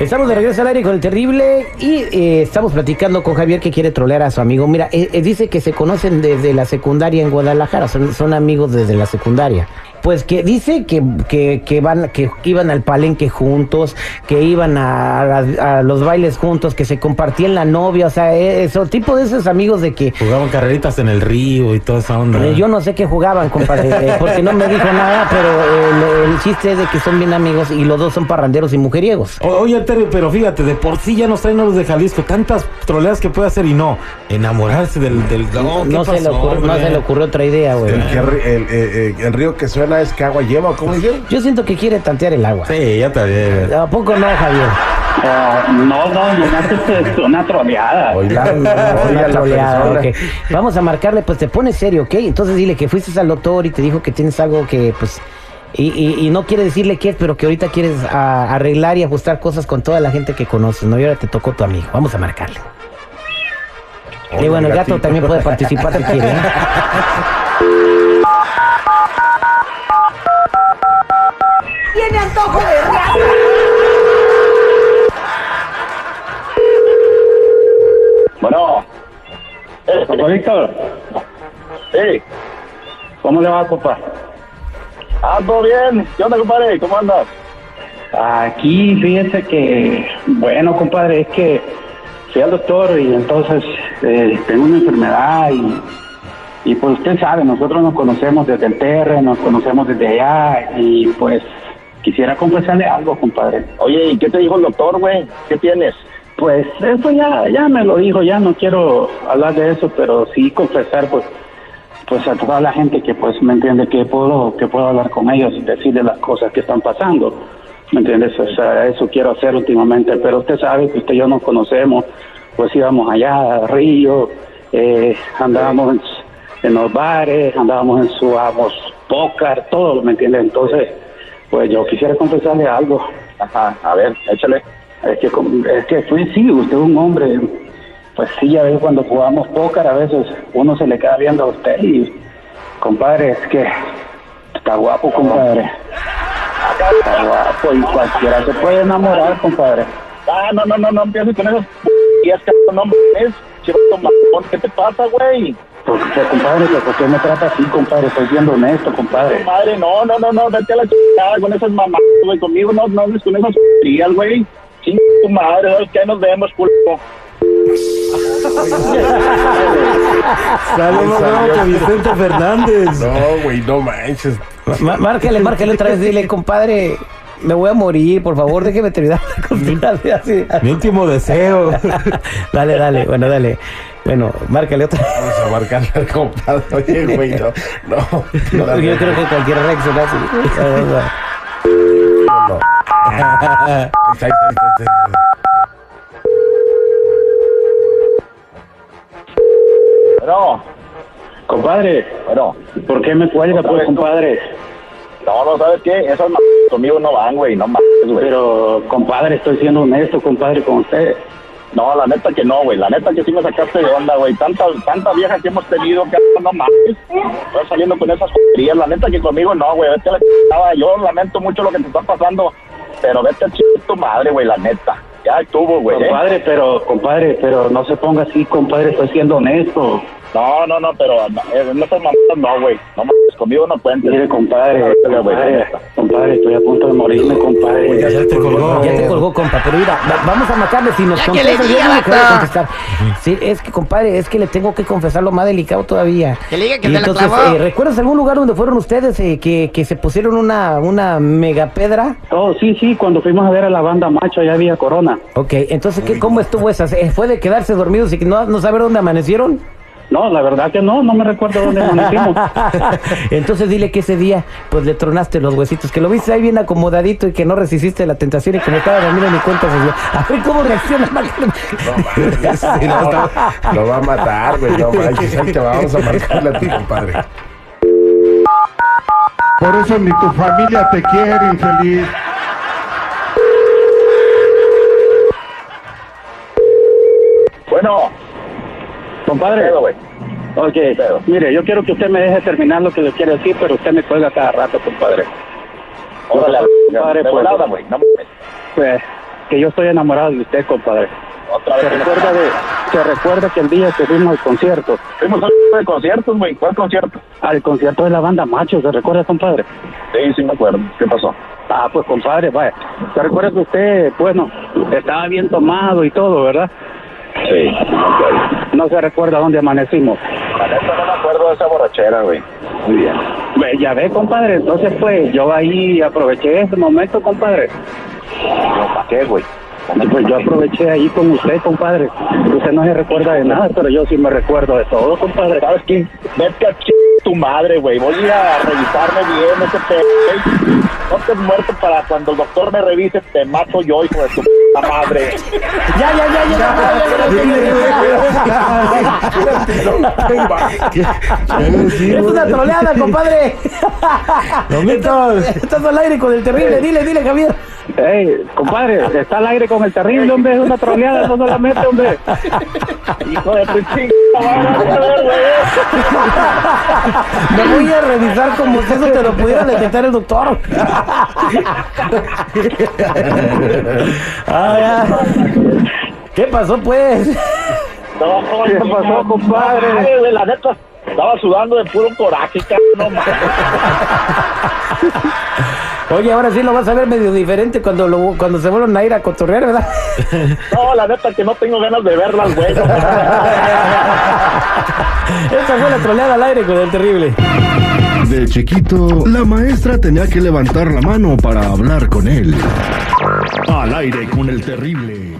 Estamos de regreso al aire con el terrible y eh, estamos platicando con Javier que quiere trolear a su amigo. Mira, eh, eh, dice que se conocen desde la secundaria en Guadalajara, son, son amigos desde la secundaria. Pues que dice que, que, que van, que iban al palenque juntos, que iban a, a- a los bailes juntos, que se compartían la novia, o sea, eh, eso, tipo de esos amigos de que Jugaban carreritas en el río y toda esa onda. eh, yo no sé qué jugaban, compadre, eh, porque no me dijo nada, pero el, el chiste es de que son bien amigos y los dos son parranderos y mujeriegos. O- Oye, Terry, pero fíjate, de por sí ya nos traen a los de Jalisco tantas troleadas que puede hacer y no. Enamorarse del. del No, ¿qué se, le ocurrió, no se le ocurrió otra idea, güey. El, eh, el río que suena es que agua lleva, ¿o ¿cómo dijeron? Yo siento que quiere tantear el agua. Sí, ya está bien. ¿A poco no, Javier? Ah, no, no, es una troleada. Oiga, Una troleada, persona. ok. Vamos a marcarle, pues te pones serio, ¿ok? Entonces dile que fuiste al doctor y te dijo que tienes algo que, pues, y, y- y no quiere decirle qué es, pero que ahorita quieres a- arreglar y ajustar cosas con toda la gente que conoces, ¿no? Y ahora te tocó tu amigo. Vamos a marcarle. y bueno, el gato también puede participar si quiere. ¿eh? Tiene antojo de raza. Bueno. Compa Víctor. Sí. ¿Cómo le va, compa? Ah, todo bien. ¿Qué onda, compadre? ¿Cómo andas? Aquí, fíjese que, bueno, compadre, es que fui al doctor y entonces eh, tengo una enfermedad y, y pues usted sabe, nosotros nos conocemos desde el TR, nos conocemos desde allá y pues quisiera confesarle algo, compadre. Oye, ¿y qué te dijo el doctor, güey? ¿Qué tienes? Pues eso ya, ya me lo dijo, ya no quiero hablar de eso, pero sí confesar, pues, pues a toda la gente que pues me entiende que puedo, que puedo hablar con ellos y decirles las cosas que están pasando. ¿Me entiendes? O sea, eso quiero hacer últimamente, pero usted sabe que usted y yo nos conocemos, pues íbamos allá a Río, eh, andábamos en, en los bares, andábamos en su amos pócar, todo, ¿me entiende? Entonces, pues yo quisiera confesarle algo. Ajá, a ver, échale. Es que, es que fui, sí, usted es un hombre, pues sí, a veces cuando jugamos póker, a veces uno se le queda viendo a usted y, compadre, es que está guapo, compadre. Está guapo y cualquiera se puede enamorar, compadre. Ah, no, no, no, no empieces con esas que no mames, chivato mamón, ¿qué te pasa, güey? Pues, pues, compadre, pues, ¿por qué me trata así, compadre? Estoy siendo honesto, compadre. Madre, no, no, no, no, vete a la chingada con esas mamás, güey, conmigo no, no hables con esas frías, güey. Ching tu madre, ¿sabes qué? Nos vemos, culo. Saludos a Vicente Fernández. No, güey, no manches. Ma- márcale, márcale otra vez, dile, compadre, me voy a morir, por favor, déjeme terminar la Mi último deseo. Dale, dale, bueno, dale. Bueno, márcale otra vez. Vamos a marcarle al compadre. Oye, güey, no. No. No, yo creo que cualquier reacción así. Bueno. Compadre. Bueno. ¿Por qué me cuelga, pues, compadre? No, no, ¿sabes qué? Esas m conmigo no van, güey, no mames, güey. Pero, compadre, estoy siendo honesto, compadre, con usted. No, la neta que no, güey. La neta que sí me sacaste de onda, güey. Tanta, tanta vieja que hemos tenido que no mames. Estás saliendo con esas joderías. La neta que conmigo no, güey. Vete a la chingada. Yo lamento mucho lo que te está pasando. Pero vete a chingar tu madre, güey, la neta. Ya estuvo, güey. Compadre, pero, compadre, pero no se ponga así, compadre. Estoy siendo honesto. No, no, no, pero no, eh, no seas mamá, no, güey. No mames, conmigo no cuentes. Mire, compadre, compadre, compadre, estoy a punto de morirme, compadre. Ya te colgó. Ya te colgó, compa, pero mira, va- vamos a marcarle si nos contesta, yo no le contestar. Sí, es que, compadre, es que le tengo que confesar lo más delicado todavía. Que le diga que Y te la entonces, clavó. eh, ¿recuerdas algún lugar donde fueron ustedes eh, que, que se pusieron una, una mega pedra? Oh, sí, sí, cuando fuimos a ver a la banda macho, allá había corona. Ok, entonces, ¿qué, ¿cómo estuvo esa? Eh, ¿Fue de quedarse dormidos y que no, no saber dónde amanecieron? No, la verdad que no, no me recuerdo dónde amanecimos. Entonces dile que ese día, pues le tronaste los huesitos, que lo viste ahí bien acomodadito y que no resististe la tentación y que me estaba dormido ni cuenta se dio. A ver cómo reacciona. Sí, no, está- lo va a matar, güey. No manches, ahí te vamos a marcarle a ti, compadre. Por eso ni tu familia te quiere, infeliz. Bueno, compadre. Ok, mire, yo quiero que usted me deje terminar lo que le quiero decir, pero usted me cuelga cada rato, compadre. Órale, compadre, pues, volada. No pues, que yo estoy enamorado de usted, compadre. Otra Se vez. recuerda, de, se recuerda que el día que fuimos al concierto, Fuimos a un de conciertos, güey. ¿Cuál concierto? al concierto de la banda Macho, ¿se recuerda, compadre? Sí, sí me acuerdo. ¿Qué pasó? Ah, pues compadre, vaya. Se recuerda que usted, bueno, estaba bien tomado y todo, ¿verdad? Sí, no se recuerda dónde amanecimos. Neta no me acuerdo de esa borrachera, güey. Muy bien. Ya ve, compadre, entonces pues yo ahí aproveché ese momento, compadre. ¿Para qué, güey? Pues yo aproveché ahí con usted, compadre. Usted no se recuerda de nada, pero yo sí me recuerdo de todo, compadre. ¿Sabes qué? Vete a ch... tu madre, güey. Voy a revisarme bien ese güey. No estés muerto para cuando el doctor me revise, te mato yo, hijo de tu puta madre. Ya, ya, ya, ya, ya, Es una troleada, compadre. Estás al aire con el terrible. Dile, dile, Javier. Ey, compadre, está al aire con el terrible, hombre, es una troleada, no solamente, hombre. Hijo de tu chingada. Me voy a revisar como si eso te lo pudiera detectar el doctor. Ah, ya. ¿Qué pasó, pues? No, ¿Qué pasó, compadre? La neta, estaba sudando de puro coraje, cabrón. No. Oye, ahora sí lo vas a ver medio diferente cuando lo, cuando se vuelvan a ir a cotorrear, ¿verdad? No, la neta que no tengo ganas de verlas, güey. Esa fue la troleada al aire con el terrible. De chiquito, la maestra tenía que levantar la mano para hablar con él. Al aire con el terrible.